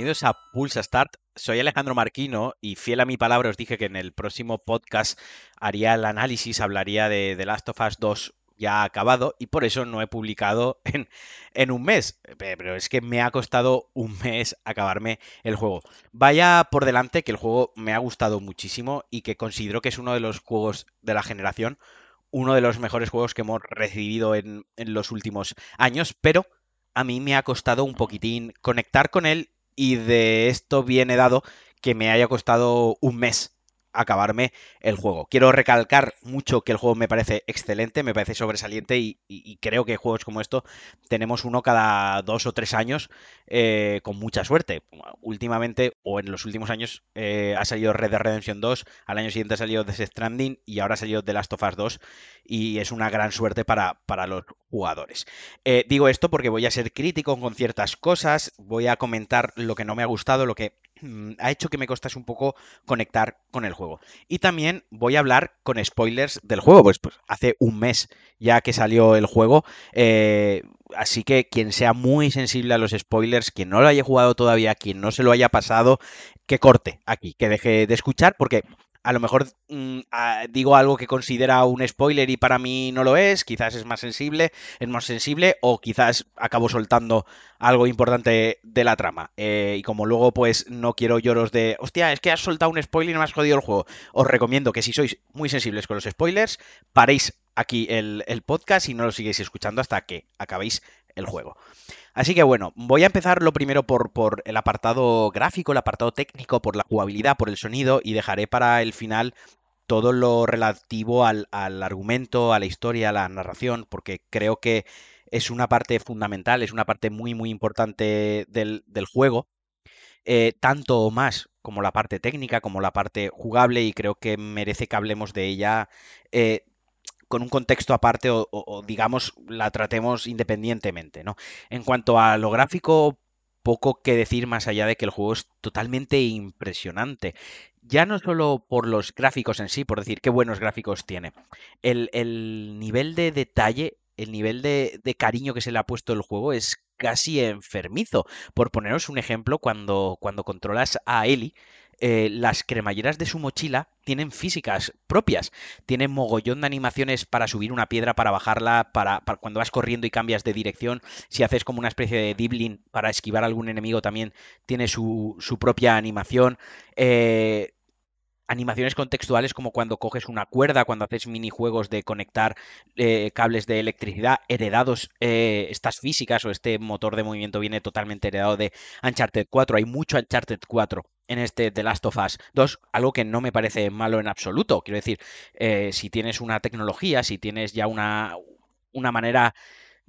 bienvenidos a Pulsa Start. Soy Alejandro Marquino y fiel a mi palabra os dije que en el próximo podcast haría el análisis, hablaría de The Last of Us 2 ya acabado y por eso no he publicado en, en, un mes. Pero es que me ha costado un mes acabarme el juego. Vaya por delante que el juego me ha gustado muchísimo y que considero que es uno de los juegos de la generación, uno de los mejores juegos que hemos recibido en, en los últimos años, pero a mí me ha costado un poquitín conectar con él y de esto viene dado que me haya costado un mes acabarme el juego. Quiero recalcar mucho que el juego me parece excelente, me parece sobresaliente y, creo que juegos como esto tenemos uno cada dos o tres años eh, con mucha suerte. Últimamente, o en los últimos años, eh, ha salido Red Dead Redemption 2, al año siguiente ha salido The Stranding y ahora ha salido The Last of Us 2 y es una gran suerte para, para los jugadores. Eh, digo esto porque voy a ser crítico con ciertas cosas, voy a comentar lo que no me ha gustado, lo que ha hecho que me costase un poco conectar con el juego. Y también voy a hablar con spoilers del juego, pues, pues hace un mes ya que salió el juego. Eh, así que quien sea muy sensible a los spoilers, quien no lo haya jugado todavía, quien no se lo haya pasado, que corte aquí, que deje de escuchar, porque a lo mejor mm, digo algo que considera un spoiler y para mí no lo es, quizás es más sensible, es más sensible, o quizás acabo soltando algo importante de la trama. Eh, y como luego pues no quiero lloros de, hostia, es que has soltado un spoiler y me has jodido el juego, os recomiendo que si sois muy sensibles con los spoilers, paréis aquí el, el podcast y no lo sigáis escuchando hasta que acabéis el juego. Así que bueno, voy a empezar lo primero por, por, el apartado gráfico, el apartado técnico, por la jugabilidad, por el sonido y dejaré para el final todo lo relativo al, argumento, a la historia, a la narración, porque creo que es una parte fundamental, es una parte muy muy importante del, juego, eh, tanto o más como la parte técnica, como la parte jugable, y creo que merece que hablemos de ella eh, con un contexto aparte o, digamos la tratemos independientemente, ¿no? En cuanto a lo gráfico, poco que decir más allá de que el juego es totalmente impresionante. Ya no solo por los gráficos en sí, por decir qué buenos gráficos tiene. El, nivel de detalle, el nivel de, cariño que se le ha puesto el juego es casi enfermizo. Por poneros un ejemplo, cuando, cuando controlas a Ellie, eh, las cremalleras de su mochila tienen físicas propias. Tienen mogollón de animaciones para subir una piedra, para bajarla, para, cuando vas corriendo y cambias de dirección. Si haces como una especie de dibling para esquivar a algún enemigo, también tiene su, su propia animación. Eh, animaciones contextuales como cuando coges una cuerda, cuando haces minijuegos de conectar eh, cables de electricidad heredados, eh, estas físicas o este motor de movimiento viene totalmente heredado de Uncharted 4. Hay mucho Uncharted 4 en este The Last of Us 2, algo que no me parece malo en absoluto. Quiero decir, eh, si tienes una tecnología, si tienes ya una, una manera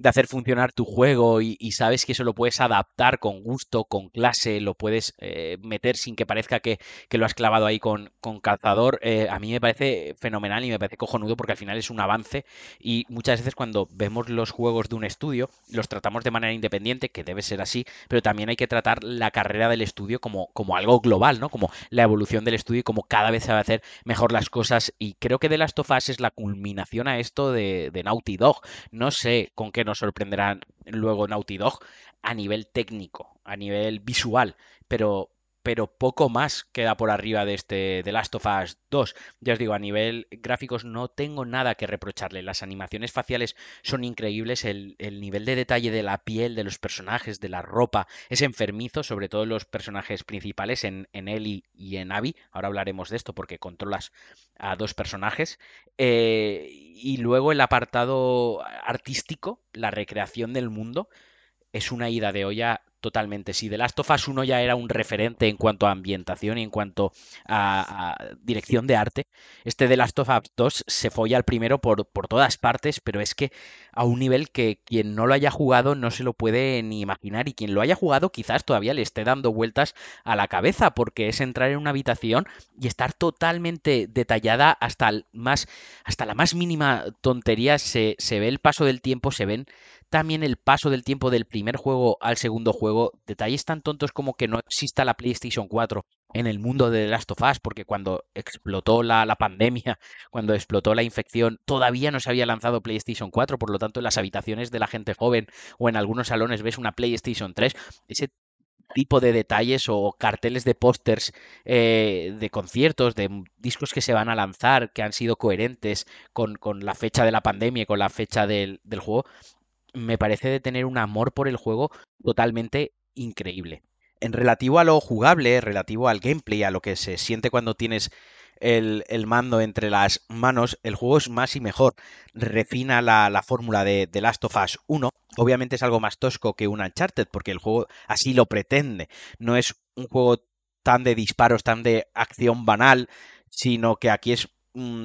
de hacer funcionar tu juego y, sabes que eso lo puedes adaptar con gusto, con clase, lo puedes eh, meter sin que parezca que, lo has clavado ahí con, con calzador, eh, a mí me parece fenomenal y me parece cojonudo porque al final es un avance y muchas veces cuando vemos los juegos de un estudio los tratamos de manera independiente, que debe ser así, pero también hay que tratar la carrera del estudio como, como algo global, ¿no? Como la evolución del estudio y como cada vez se va a hacer mejor las cosas y creo que The Last of Us es la culminación a esto de, de Naughty Dog. No sé con qué nos sorprenderán luego Naughty Dog a nivel técnico, a nivel visual, pero pero poco más queda por arriba de este The Last of Us 2. Ya os digo, a nivel gráficos no tengo nada que reprocharle. Las animaciones faciales son increíbles, el, nivel de detalle de la piel, de los personajes, de la ropa, es enfermizo, sobre todo los personajes principales, en, en Ellie y en Abby. Ahora hablaremos de esto porque controlas a dos personajes. Eh, y luego el apartado artístico, la recreación del mundo, es una ida de olla Totalmente, sí. The Last of Us 1 ya era un referente en cuanto a ambientación y en cuanto a, dirección de arte. Este The Last of Us 2 se folla al primero por, por, todas partes, pero es que a un nivel que quien no lo haya jugado no se lo puede ni imaginar y quien lo haya jugado quizás todavía le esté dando vueltas a la cabeza porque es entrar en una habitación y estar totalmente detallada hasta, más, hasta la más mínima tontería. Se, se ve el paso del tiempo, se ven también el paso del tiempo del primer juego al segundo juego, detalles tan tontos como que no exista la PlayStation 4 en el mundo de The Last of Us, porque cuando explotó la, pandemia, cuando explotó la infección, todavía no se había lanzado PlayStation 4, por lo tanto en las habitaciones de la gente joven o en algunos salones ves una PlayStation 3, ese tipo de detalles o carteles de pósters eh, de conciertos, de discos que se van a lanzar, que han sido coherentes con, la fecha de la pandemia y con la fecha del, del juego, me parece de tener un amor por el juego totalmente increíble. En relativo a lo jugable, relativo al gameplay, a lo que se siente cuando tienes el, mando entre las manos, el juego es más y mejor. Refina la, fórmula de, The Last of Us 1. Obviamente es algo más tosco que un Uncharted, porque el juego así lo pretende. No es un juego tan de disparos, tan de acción banal, sino que aquí es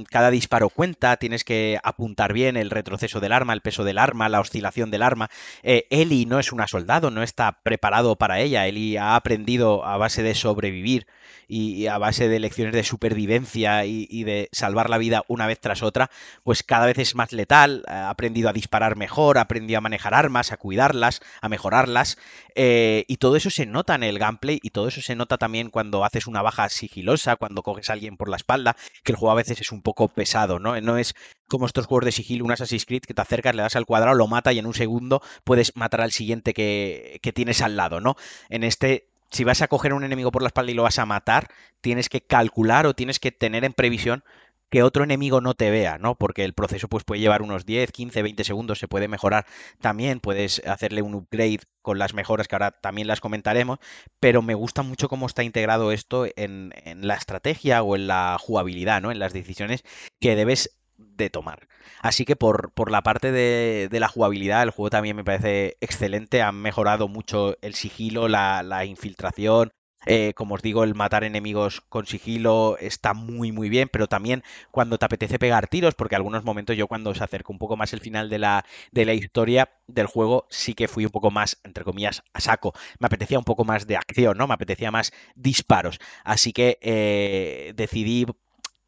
cada disparo cuenta, tienes que apuntar bien el retroceso del arma, el peso del arma, la oscilación del arma. Eh, Eli no es una soldado, no está preparado para ella. Eli ha aprendido a base de sobrevivir y, a base de lecciones de supervivencia y, de salvar la vida una vez tras otra, pues cada vez es más letal, ha aprendido a disparar mejor, ha aprendido a manejar armas, a cuidarlas, a mejorarlas. Eh, y todo eso se nota en el gameplay y todo eso se nota también cuando haces una baja sigilosa, cuando coges a alguien por la espalda, que el juego a veces es un poco pesado, ¿no? No es como estos juegos de sigilo, un Assassin's Creed, que te acercas, le das al cuadrado, lo mata y en un segundo puedes matar al siguiente que, que tienes al lado, ¿no? En este si vas a coger a un enemigo por la espalda y lo vas a matar, tienes que calcular o tienes que tener en previsión que otro enemigo no te vea, ¿no? Porque el proceso pues, puede llevar unos 10, 15, 20 segundos, se puede mejorar también, puedes hacerle un upgrade con las mejoras que ahora también las comentaremos, pero me gusta mucho cómo está integrado esto en, la estrategia o en la jugabilidad, ¿no? En las decisiones que debes de tomar. Así que por, por la parte de, de, la jugabilidad, el juego también me parece excelente. Han mejorado mucho el sigilo, la, la infiltración, eh, como os digo, el matar enemigos con sigilo está muy muy bien, pero también cuando te apetece pegar tiros, porque algunos momentos yo cuando se acerca un poco más el final de la, de la historia del juego, sí que fui un poco más, entre comillas, a saco. Me apetecía un poco más de acción, ¿no? Me apetecía más disparos. Así que eh, decidí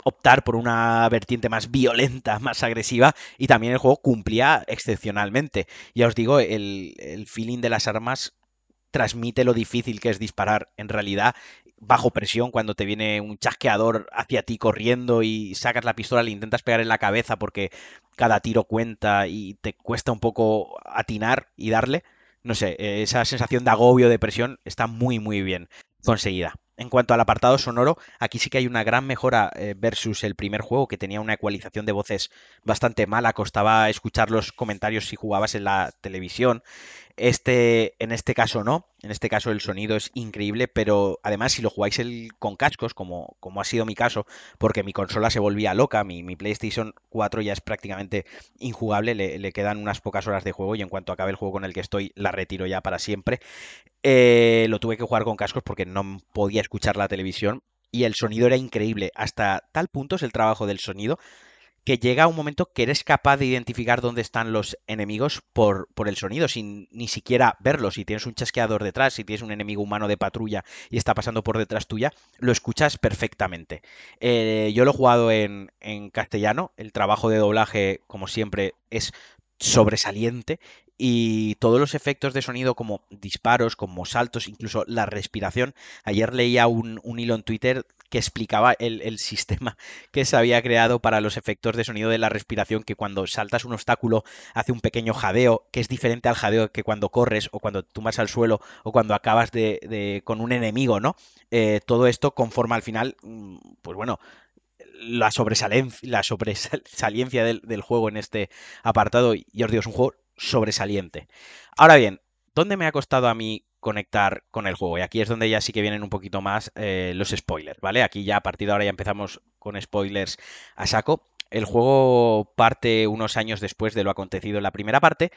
optar por una vertiente más violenta, más agresiva, y también el juego cumplía excepcionalmente. Ya os digo, el, el feeling de las armas transmite lo difícil que es disparar en realidad bajo presión cuando te viene un chasqueador hacia ti corriendo y sacas la pistola, le intentas pegar en la cabeza porque cada tiro cuenta y te cuesta un poco atinar y darle. No sé, esa sensación de agobio, de presión está muy muy bien conseguida. En cuanto al apartado sonoro, aquí sí que hay una gran mejora eh, versus el primer juego, que tenía una ecualización de voces bastante mala, costaba escuchar los comentarios si jugabas en la televisión. Este, en este caso no, en este caso el sonido es increíble, pero además si lo jugáis el, con cascos, como, como ha sido mi caso, porque mi consola se volvía loca, mi, mi PlayStation 4 ya es prácticamente injugable, le, le, quedan unas pocas horas de juego y en cuanto acabe el juego con el que estoy la retiro ya para siempre. Eh, lo tuve que jugar con cascos porque no podía escuchar la televisión y el sonido era increíble. Hasta tal punto es el trabajo del sonido que llega un momento que eres capaz de identificar dónde están los enemigos por, por, el sonido, sin ni siquiera verlos. Si tienes un chasqueador detrás, si tienes un enemigo humano de patrulla y está pasando por detrás tuya, lo escuchas perfectamente. Eh, yo lo he jugado en, en castellano, el trabajo de doblaje, como siempre, es sobresaliente y todos los efectos de sonido como disparos, como saltos, incluso la respiración. Ayer leía un, hilo en Twitter que explicaba el, sistema que se había creado para los efectos de sonido de la respiración, que cuando saltas un obstáculo hace un pequeño jadeo, que es diferente al jadeo que cuando corres o cuando tumbas al suelo o cuando acabas de, con un enemigo, ¿no? Eh, todo esto conforma al final, mm, pues bueno, la, la sobresaliencia del, del, juego en este apartado. Y os digo, es un juego sobresaliente. Ahora bien, ¿dónde me ha costado a mí conectar con el juego? Y aquí es donde ya sí que vienen un poquito más eh, los spoilers, ¿vale? Aquí ya a partir de ahora ya empezamos con spoilers a saco. El juego parte unos años después de lo acontecido en la primera parte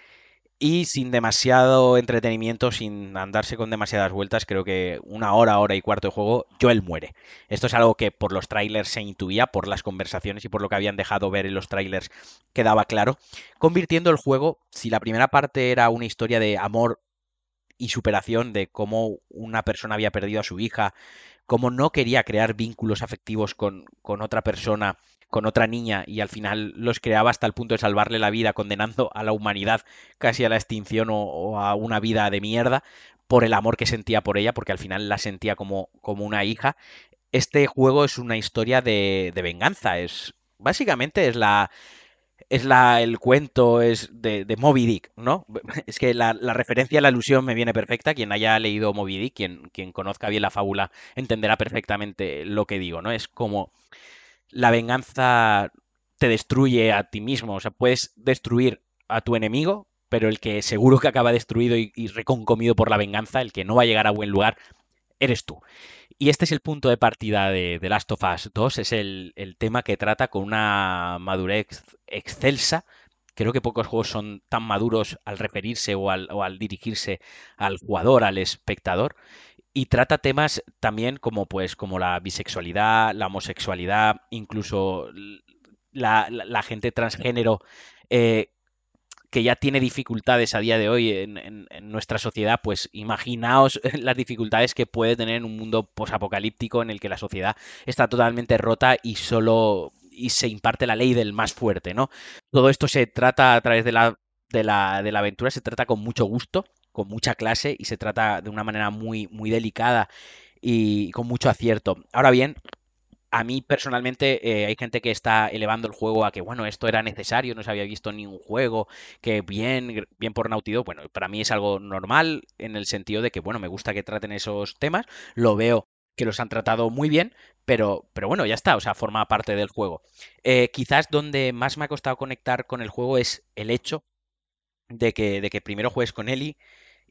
y sin demasiado entretenimiento, sin andarse con demasiadas vueltas, creo que una hora, hora y cuarto de juego, Joel muere. Esto es algo que por los trailers se intuía, por las conversaciones y por lo que habían dejado ver en los trailers quedaba claro, convirtiendo el juego, si la primera parte era una historia de amor y superación, de cómo una persona había perdido a su hija, cómo no quería crear vínculos afectivos con, con otra persona con otra niña y al final los creaba hasta el punto de salvarle la vida, condenando a la humanidad casi a la extinción o, a una vida de mierda por el amor que sentía por ella, porque al final la sentía como, como una hija. Este juego es una historia de, de venganza, es básicamente es la es la, el cuento es de, de Moby Dick, ¿no? Es que la, la, referencia, la alusión me viene perfecta. Quien haya leído Moby Dick, quien, quien conozca bien la fábula, entenderá perfectamente lo que digo, ¿no? Es como la venganza te destruye a ti mismo. O sea, puedes destruir a tu enemigo, pero el que seguro que acaba destruido y, y reconcomido por la venganza, el que no va a llegar a buen lugar, eres tú. Y este es el punto de partida de, de Last of Us 2, es el, tema que trata con una madurez excelsa. Creo que pocos juegos son tan maduros al referirse o al, dirigirse al jugador, al espectador. Y trata temas también como pues como la bisexualidad, la homosexualidad, incluso la, la, la gente transgénero eh, que ya tiene dificultades a día de hoy en, nuestra sociedad, pues imaginaos las dificultades que puede tener en un mundo posapocalíptico en el que la sociedad está totalmente rota y solo y se imparte la ley del más fuerte, ¿no? Todo esto se trata a través de la, de la, de la aventura, se trata con mucho gusto, con mucha clase y se trata de una manera muy, muy delicada y con mucho acierto. Ahora bien, a mí personalmente eh, hay gente que está elevando el juego a que, bueno, esto era necesario, no se había visto ni un juego, que bien, bien por Naughty Dog, bueno, para mí es algo normal en el sentido de que, bueno, me gusta que traten esos temas, lo veo que los han tratado muy bien, pero, pero bueno, ya está, o sea, forma parte del juego. Eh, quizás donde más me ha costado conectar con el juego es el hecho de que, de que primero juegues con Ellie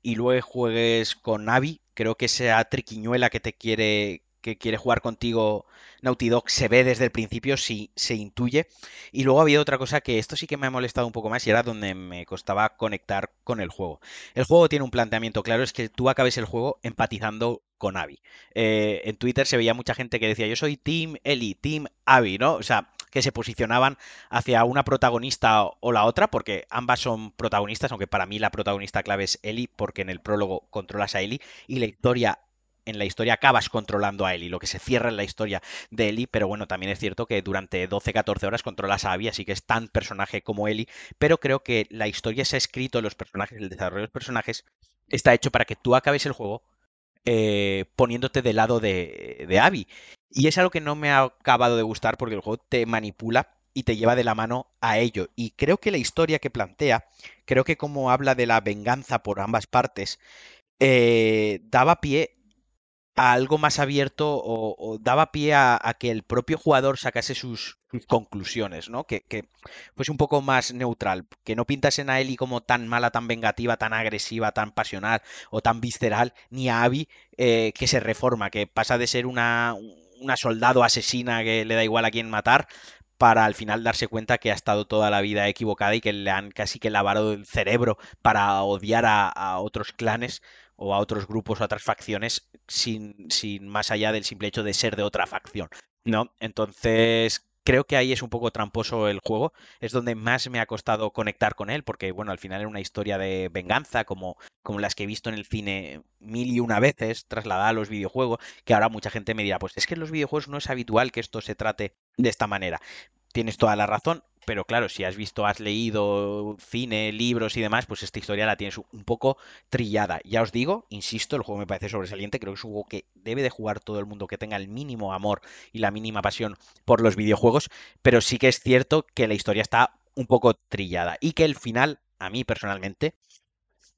y luego juegues con Abby, creo que esa triquiñuela que te quiere que quiere jugar contigo Naughty Dog se ve desde el principio, sí, se intuye. Y luego había otra cosa que esto sí que me ha molestado un poco más y era donde me costaba conectar con el juego. El juego tiene un planteamiento claro, es que tú acabes el juego empatizando con Abby. Eh, en Twitter se veía mucha gente que decía yo soy Team Ellie, Team Abby, ¿no? O sea, que se posicionaban hacia una protagonista o la otra, porque ambas son protagonistas, aunque para mí la protagonista clave es Ellie, porque en el prólogo controlas a Ellie y la historia en la historia acabas controlando a Ellie, lo que se cierra en la historia de Ellie, pero bueno, también es cierto que durante 12-14 horas controlas a Abby, así que es tan personaje como Ellie, pero creo que la historia se ha escrito, los personajes, el desarrollo de los personajes está hecho para que tú acabes el juego eh, poniéndote del lado de, de Abby. Y es algo que no me ha acabado de gustar porque el juego te manipula y te lleva de la mano a ello. Y creo que la historia que plantea, creo que como habla de la venganza por ambas partes, eh, daba pie a algo más abierto o, daba pie a, que el propio jugador sacase sus, conclusiones, ¿no? Que, fuese un poco más neutral, que no pintasen a Ellie como tan mala, tan vengativa, tan agresiva, tan pasional o tan visceral, ni a Abby eh, que se reforma, que pasa de ser una, una soldado asesina que le da igual a quién matar, para al final darse cuenta que ha estado toda la vida equivocada y que le han casi que lavado el cerebro para odiar a otros clanes o a otros grupos o a otras facciones sin, sin más allá del simple hecho de ser de otra facción, ¿no? Entonces, creo que ahí es un poco tramposo el juego, es donde más me ha costado conectar con él, porque bueno, al final era una historia de venganza, como, como las que he visto en el cine mil y una veces, trasladada a los videojuegos, que ahora mucha gente me dirá, pues es que en los videojuegos no es habitual que esto se trate de esta manera. Tienes toda la razón, pero claro, si has visto, has leído cine, libros y demás, pues esta historia la tienes un poco trillada. Ya os digo, insisto, el juego me parece sobresaliente, creo que es un juego que debe de jugar todo el mundo que tenga el mínimo amor y la mínima pasión por los videojuegos, pero sí que es cierto que la historia está un poco trillada y que el final, a mí personalmente,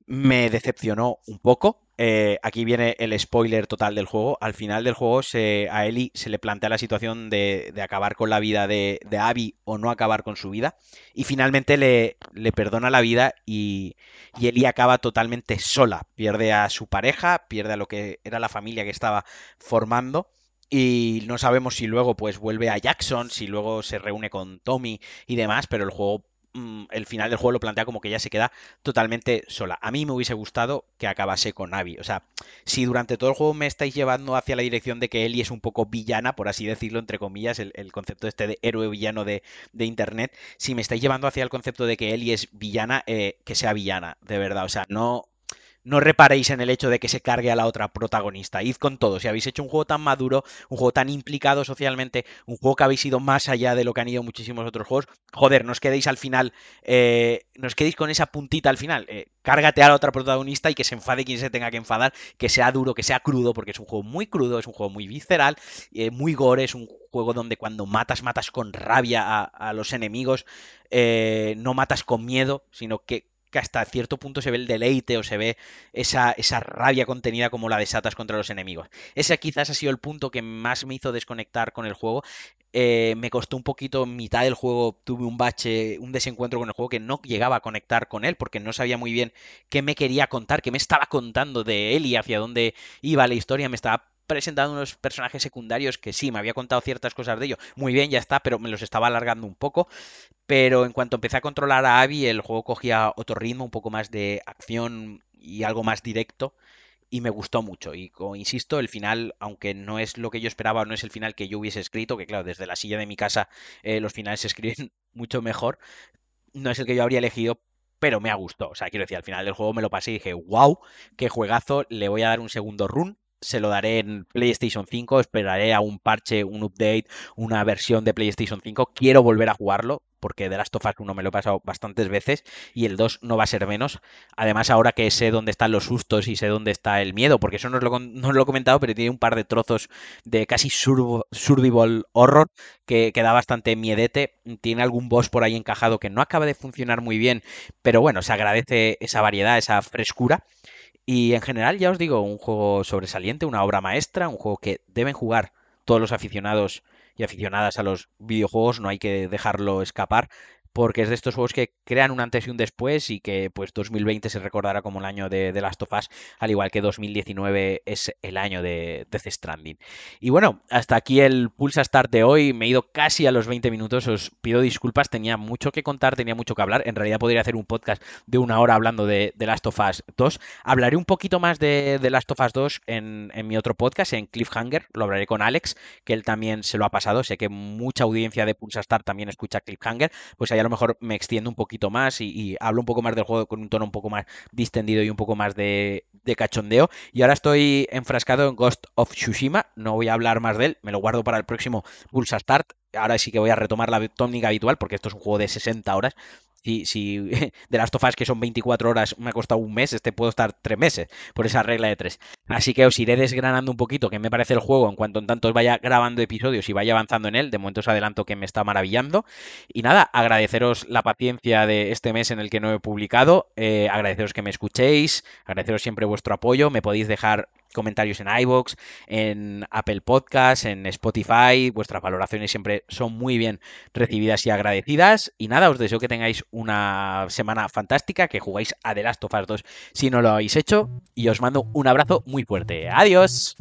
me decepcionó un poco. Eh, aquí viene el spoiler total del juego. Al final del juego se, a Ellie se le plantea la situación de, de acabar con la vida de, de, Abby o no acabar con su vida. Y finalmente le, le perdona la vida y, y, Ellie acaba totalmente sola. Pierde a su pareja, pierde a lo que era la familia que estaba formando. Y no sabemos si luego pues vuelve a Jackson, si luego se reúne con Tommy y demás, pero el juego Mm, el final del juego lo plantea como que ella se queda totalmente sola. A mí me hubiese gustado que acabase con Abby. O sea, si durante todo el juego me estáis llevando hacia la dirección de que Ellie es un poco villana, por así decirlo, entre comillas, el, el concepto este de héroe villano de, de, Internet, si me estáis llevando hacia el concepto de que Ellie es villana, eh, que sea villana, de verdad. O sea, no, no reparéis en el hecho de que se cargue a la otra protagonista. Id con todo. Si habéis hecho un juego tan maduro, un juego tan implicado socialmente, un juego que habéis ido más allá de lo que han ido muchísimos otros juegos, joder, no os quedéis al final, eh, no os quedéis con esa puntita al final. Eh, cárgate a la otra protagonista y que se enfade quien se tenga que enfadar, que sea duro, que sea crudo, porque es un juego muy crudo, es un juego muy visceral, eh, muy gore, es un juego donde cuando matas, matas con rabia a, los enemigos, eh, no matas con miedo, sino que que hasta cierto punto se ve el deleite o se ve esa, esa rabia contenida como la desatas contra los enemigos. Ese quizás ha sido el punto que más me hizo desconectar con el juego. Eh, me costó un poquito, mitad del juego tuve un bache, un desencuentro con el juego que no llegaba a conectar con él porque no sabía muy bien qué me quería contar, qué me estaba contando de él y hacia dónde iba la historia. Me estaba presentando unos personajes secundarios que sí, me había contado ciertas cosas de ellos. Muy bien, ya está, pero me los estaba alargando un poco. Pero en cuanto empecé a controlar a Abby, el juego cogía otro ritmo, un poco más de acción y algo más directo. Y me gustó mucho. Y como insisto, el final, aunque no es lo que yo esperaba, no es el final que yo hubiese escrito, que claro, desde la silla de mi casa eh, los finales se escriben mucho mejor, no es el que yo habría elegido, pero me ha gustado. O sea, quiero decir, al final del juego me lo pasé y dije, wow, qué juegazo, le voy a dar un segundo run se lo daré en PlayStation 5, esperaré a un parche, un update, una versión de PlayStation 5. Quiero volver a jugarlo porque The Last of Us 1 me lo he pasado bastantes veces y el 2 no va a ser menos. Además, ahora que sé dónde están los sustos y sé dónde está el miedo, porque eso no os lo, no lo he comentado, pero tiene un par de trozos de casi survival horror que, que, da bastante miedete. Tiene algún boss por ahí encajado que no acaba de funcionar muy bien, pero bueno, se agradece esa variedad, esa frescura. Y en general, ya os digo, un juego sobresaliente, una obra maestra, un juego que deben jugar todos los aficionados y aficionadas a los videojuegos, no hay que dejarlo escapar porque es de estos juegos que crean un antes y un después y que pues 2020 se recordará como el año de, The Last of Us, al igual que 2019 es el año de Death Stranding. Y bueno, hasta aquí el Pulsa Start de hoy, me he ido casi a los 20 minutos, os pido disculpas, tenía mucho que contar, tenía mucho que hablar, en realidad podría hacer un podcast de una hora hablando de The Last of Us 2, hablaré un poquito más de The Last of Us 2 en, en mi otro podcast, en Cliffhanger, lo hablaré con Alex, que él también se lo ha pasado, sé que mucha audiencia de Pulsa Start también escucha Cliffhanger, pues hay a lo mejor me extiendo un poquito más y, hablo un poco más del juego con un tono un poco más distendido y un poco más de, cachondeo. Y ahora estoy enfrascado en Ghost of Tsushima, no voy a hablar más de él, me lo guardo para el próximo Pulsa Start. Ahora sí que voy a retomar la tónica habitual porque esto es un juego de 60 horas si, si de las tofas que son 24 horas me ha costado un mes, este puedo estar tres meses por esa regla de tres. Así que os iré desgranando un poquito qué me parece el juego en cuanto en tanto os vaya grabando episodios y vaya avanzando en él. De momento os adelanto que me está maravillando. Y nada, agradeceros la paciencia de este mes en el que no he publicado, eh, agradeceros que me escuchéis, agradeceros siempre vuestro apoyo. Me podéis dejar comentarios en iBox, en Apple Podcast, en Spotify. Vuestras valoraciones siempre son muy bien recibidas y agradecidas. Y nada, os deseo que tengáis una semana fantástica, que jugáis a The Last of Us 2 si no lo habéis hecho. Y os mando un abrazo muy fuerte. Adiós.